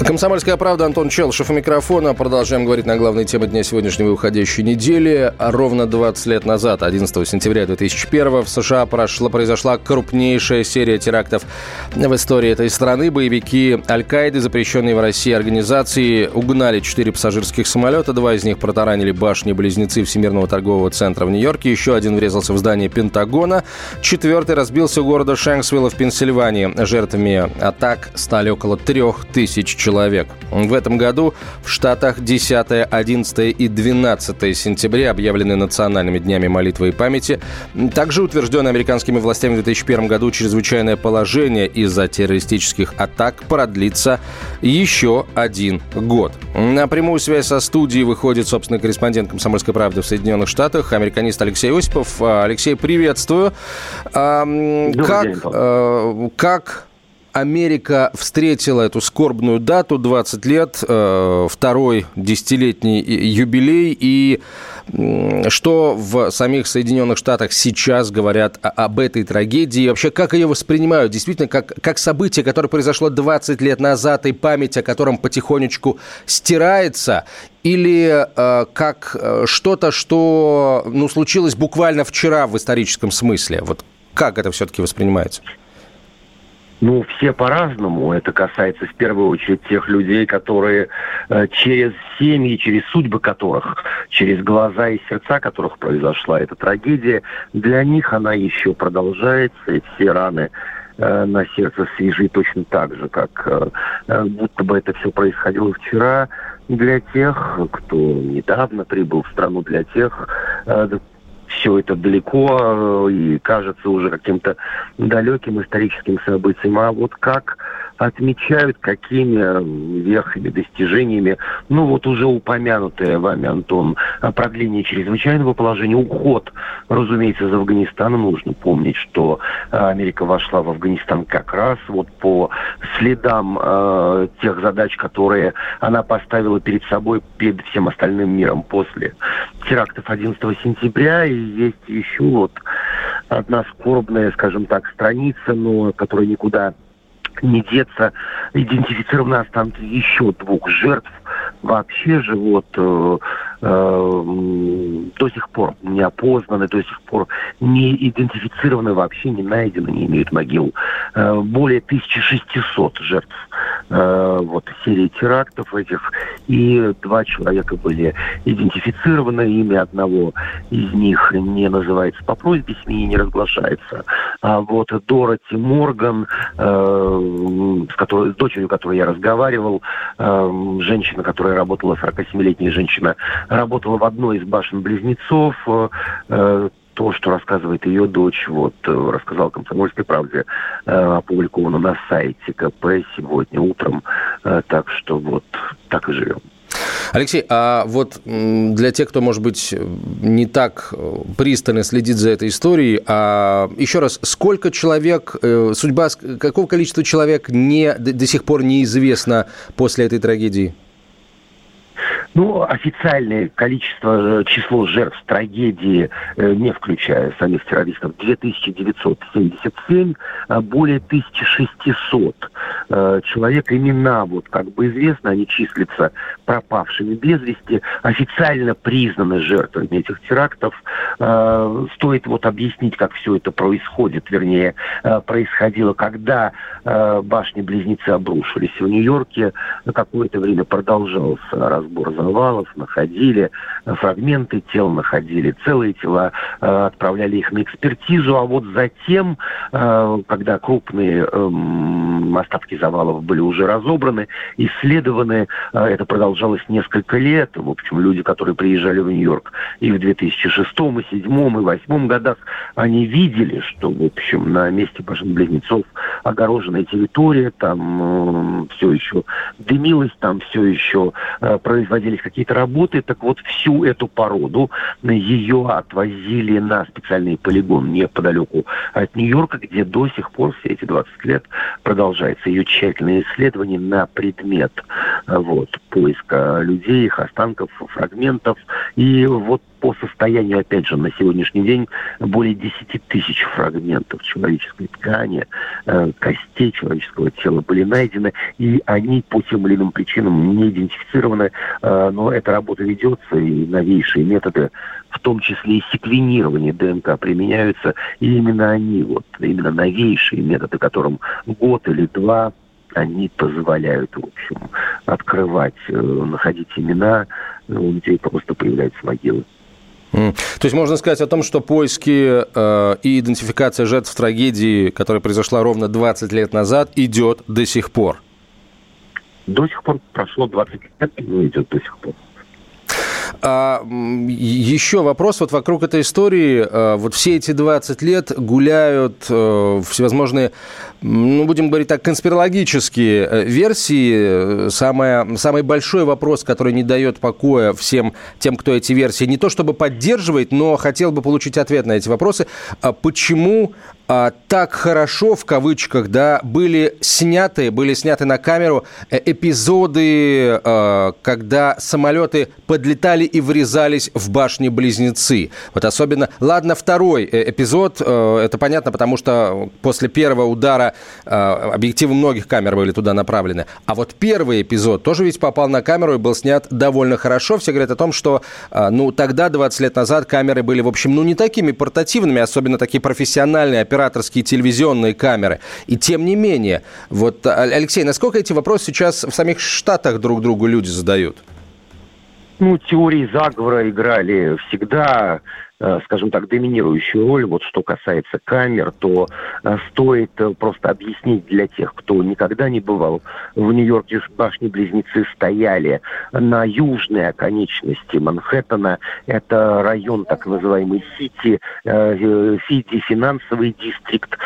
Комсомольская правда, Антон Челшев у микрофона. Продолжаем говорить на главные темы дня сегодняшней уходящей недели. Ровно 20 лет назад, 11 сентября 2001 в США прошла, произошла крупнейшая серия терактов в истории этой страны. Боевики Аль-Каиды, запрещенные в России организации, угнали четыре пассажирских самолета. Два из них протаранили башни-близнецы Всемирного торгового центра в Нью-Йорке. Еще один врезался в здание Пентагона. Четвертый разбился у города Шенксвилла в Пенсильвании. Жертвами атак стали около трех тысяч человек. В этом году в Штатах 10, 11 и 12 сентября объявлены национальными днями молитвы и памяти. Также утвержденное американскими властями в 2001 году чрезвычайное положение из-за террористических атак продлится еще один год. На прямую связь со студией выходит, собственно, корреспондент «Комсомольской правды» в Соединенных Штатах, американист Алексей Осипов. Алексей, приветствую. Добрый как, день, э, как Америка встретила эту скорбную дату, 20 лет, э, второй десятилетний юбилей, и что в самих Соединенных Штатах сейчас говорят об этой трагедии, и вообще как ее воспринимают, действительно, как, как событие, которое произошло 20 лет назад, и память о котором потихонечку стирается, или э, как э, что-то, что ну, случилось буквально вчера в историческом смысле? Вот как это все-таки воспринимается? Ну, все по-разному. Это касается в первую очередь тех людей, которые э, через семьи, через судьбы которых, через глаза и сердца которых произошла эта трагедия, для них она еще продолжается, и все раны э, на сердце свежи точно так же, как э, э будто бы это все происходило вчера. Для тех, кто недавно прибыл в страну, для тех, э, все это далеко э, и кажется уже каким-то далеким историческим событием. А вот как отмечают, какими верхами, достижениями, ну вот уже упомянутое вами, Антон, продление чрезвычайного положения, уход, разумеется, из Афганистана. Нужно помнить, что э, Америка вошла в Афганистан как раз вот по следам э, тех задач, которые она поставила перед собой, перед всем остальным миром после терактов 11 сентября. И есть еще вот одна скорбная, скажем так, страница, но которая никуда не деться. Идентифицированы останки еще двух жертв. Вообще же вот э, э, до сих пор не опознаны, до сих пор не идентифицированы, вообще не найдены, не имеют могил. Э, более 1600 жертв э, вот серии терактов этих, и два человека были идентифицированы, имя одного из них не называется по просьбе СМИ, не разглашается. А вот Дороти Морган, э, с, которой, с дочерью которой я разговаривал, э, женщина, которая работала, 47-летняя женщина, работала в одной из башен-близнецов, э, то, что рассказывает ее дочь, вот, э, рассказал «Комсомольской правде», э, опубликовано на сайте КП сегодня утром. Э, так что вот так и живем. Алексей, а вот для тех, кто, может быть, не так пристально следит за этой историей, а еще раз, сколько человек, судьба, какого количества человек не, до сих пор неизвестно после этой трагедии? Ну, официальное количество, э, число жертв трагедии, э, не включая самих террористов, 2977, а более 1600 э, человек. Имена, вот как бы известно, они числятся пропавшими без вести, официально признаны жертвами этих терактов. Стоит вот объяснить, как все это происходит, вернее, происходило, когда башни-близнецы обрушились в Нью-Йорке. Какое-то время продолжался разбор завалов, находили фрагменты тел, находили целые тела, э, отправляли их на экспертизу, а вот затем, э, когда крупные эм, остатки завалов были уже разобраны, исследованы, э, это продолжалось несколько лет, в общем, люди, которые приезжали в Нью-Йорк и в 2006, и 2007, и 2008 годах, они видели, что, в общем, на месте башен-близнецов огороженная территория, там все еще дымилось, там все еще производили проводились какие-то работы, так вот всю эту породу, ее отвозили на специальный полигон неподалеку от Нью-Йорка, где до сих пор все эти 20 лет продолжается ее проводили тщательные исследования на предмет вот, поиска людей, их останков, фрагментов. И вот по состоянию, опять же, на сегодняшний день более 10 тысяч фрагментов человеческой ткани, э, костей человеческого тела были найдены, и они по тем или иным причинам не идентифицированы, э, но эта работа ведется, и новейшие методы, в том числе и секвенирование ДНК применяются, и именно они, вот, именно новейшие методы, которым год или два они позволяют, в общем, открывать, э, находить имена, у людей просто появляются могилы. То есть можно сказать о том, что поиски э, и идентификация жертв трагедии, которая произошла ровно 20 лет назад, идет до сих пор? До сих пор прошло 20 лет, и идет до сих пор. А, еще вопрос вот вокруг этой истории. А, вот все эти 20 лет гуляют а, всевозможные, ну, будем говорить так, конспирологические э, версии. Самое, самый большой вопрос, который не дает покоя всем тем, кто эти версии не то чтобы поддерживает, но хотел бы получить ответ на эти вопросы. Почему а, так хорошо, в кавычках, да, были сняты, были сняты на камеру э, эпизоды, а, когда самолеты подлетали и врезались в башни-близнецы. Вот особенно, ладно, второй э, эпизод, э, это понятно, потому что после первого удара объективы многих камер были туда направлены. А вот первый эпизод тоже ведь попал на камеру и был снят довольно хорошо. Все говорят о том, что, ну, тогда, 20 лет назад, камеры были, в общем, ну, не такими портативными, особенно такие профессиональные операторские телевизионные камеры. И тем не менее, вот, а, Алексей, насколько эти вопросы сейчас в самих Штатах друг другу люди задают? Ну, теории заговора играли всегда. Э, скажем так, доминирующую роль. Вот что касается камер, то э, стоит э, просто объяснить для тех, кто никогда не бывал в Нью-Йорке, башни-близнецы стояли на южной оконечности Манхэттена. Это район так называемый Сити, Сити финансовый дистрикт.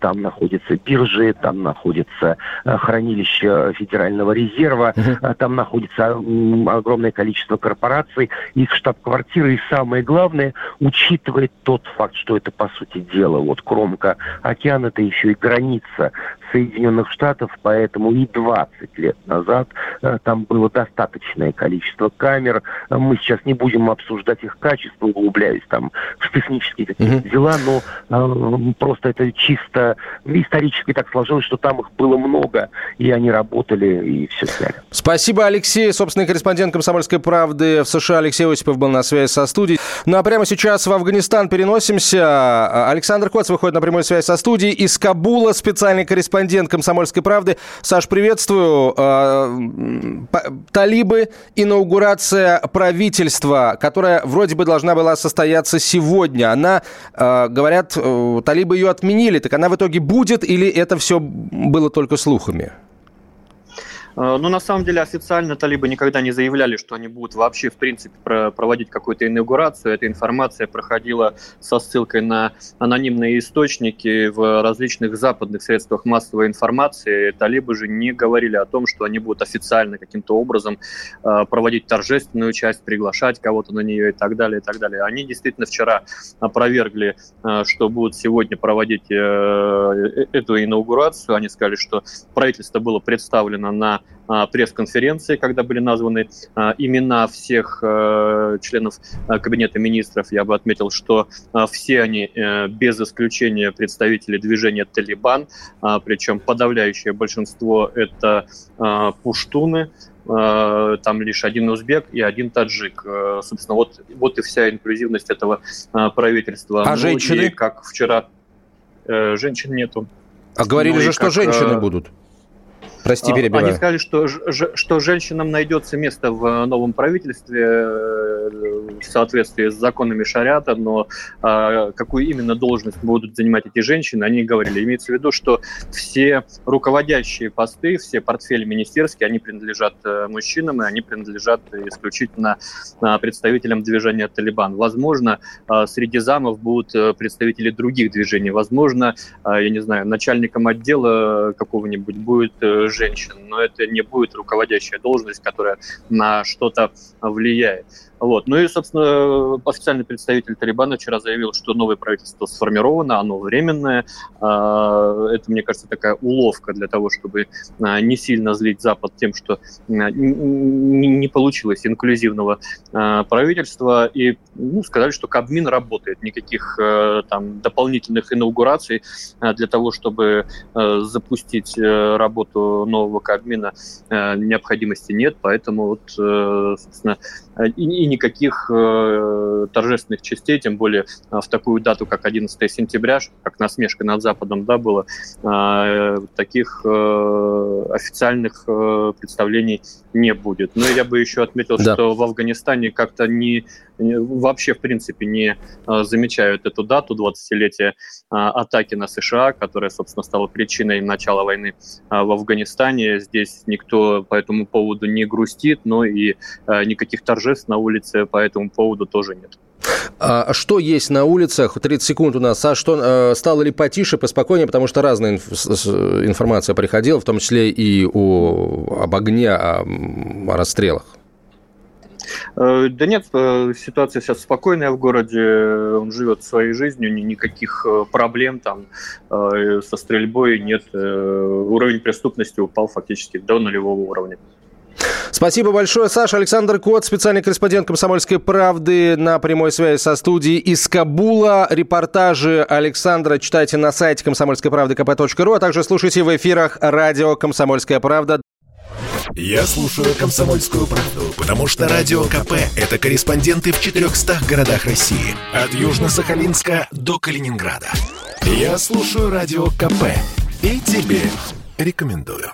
Там находятся биржи, там находится хранилище Федерального резерва, там находится огромное количество корпораций, их штаб-квартиры и самое главное – учитывает тот факт, что это, по сути дела, вот кромка океана, это еще и граница Соединенных Штатов, поэтому и 20 лет назад э, там было достаточное количество камер. Мы сейчас не будем обсуждать их качество, углубляясь там в технические какие-то mm-hmm. дела, но э, просто это чисто исторически так сложилось, что там их было много, и они работали, и все сняли. Спасибо, Алексей. Собственный корреспондент «Комсомольской правды» в США Алексей Осипов был на связи со студией. Ну а прямо сейчас сейчас в Афганистан переносимся. Александр Коц выходит на прямую связь со студией. Из Кабула специальный корреспондент «Комсомольской правды». Саш, приветствую. А, талибы, инаугурация правительства, которая вроде бы должна была состояться сегодня. Она, а, говорят, э, талибы ее отменили. Так она в итоге будет или это все было только слухами? Э, ну, на самом деле официально талибы никогда не заявляли, что они будут вообще в принципе проводить какую-то инаугурацию. Эта информация проходила со ссылкой на анонимные источники в различных западных средствах массовой информации. Талибы же не говорили о том, что они будут официально каким-то образом э, проводить торжественную часть, приглашать кого-то на нее и так далее, и так далее. Они действительно вчера опровергли, э, что будут сегодня проводить эту инаугурацию. Они сказали, что правительство было представлено на а, пресс-конференции, когда были названы а, имена всех э, членов э, Кабинета министров. Я бы отметил, что а, все они э, без исключения представители движения «Талибан», причем подавляющее большинство – это пуштуны, там лишь один узбек и один таджик. Собственно, вот, вот и вся инклюзивность этого правительства. А ну, женщины? И, как вчера женщин нету. А говорили ну, же, что как, женщины будут. Прости, а, перебиваю. Они сказали, что, что женщинам найдется место в новом правительстве э, в соответствии с законами шариата, но а, какую именно должность будут занимать эти женщины, они говорили. Имеется в виду, что все руководящие посты, все портфели министерские, они принадлежат э, мужчинам, и они принадлежат исключительно а, представителям движения «Талибан». Возможно, среди замов будут э, представители других движений. Возможно, я не знаю, начальником отдела какого-нибудь будет женщин, но это не будет руководящая должность, которая на что-то влияет. Вот. Ну и, собственно, официальный представитель Талибана вчера заявил, что новое правительство сформировано, оно временное. А, это, мне кажется, такая уловка для того, чтобы а, не сильно злить Запад тем, что не получилось инклюзивного правительства. И ну, сказали, что Кабмин работает. Никаких э, там дополнительных инаугураций для того, чтобы э, запустить э, работу нового Кабмина, необходимости нет. Поэтому, вот, собственно, и никаких э, торжественных частей, тем более э, в такую дату, как 11 сентября, как насмешка над Западом, да, было, э, таких э, официальных э, представлений не будет. Но я бы еще отметил, да. что в Афганистане как-то не, не вообще в принципе не э, замечают эту дату 20-летия э, атаки на США, которая, собственно, стала причиной начала войны э, в Афганистане. Здесь никто по этому поводу не грустит, но и э, никаких торжеств на улице по этому поводу тоже нет. А что есть на улицах? 30 секунд у нас. А что э, стало ли потише, поспокойнее? Потому что разная инф- информация приходила, в том числе и о, об огне, о, о расстрелах. Э, да нет, э, ситуация сейчас спокойная в городе, он живет своей жизнью, никаких проблем там со стрельбой нет. Уровень преступности упал фактически до нулевого уровня. Спасибо большое, Саша. Александр Кот, специальный корреспондент «Комсомольской правды» на прямой связи со студией из Кабула. Репортажи Александра читайте на сайте комсомольской правды kp.ру, а также слушайте в эфирах радио «Комсомольская правда». Я слушаю «Комсомольскую правду», потому что Радио КП – это корреспонденты в 400 городах России. От Южно-Сахалинска до Калининграда. Я слушаю Радио КП и тебе рекомендую.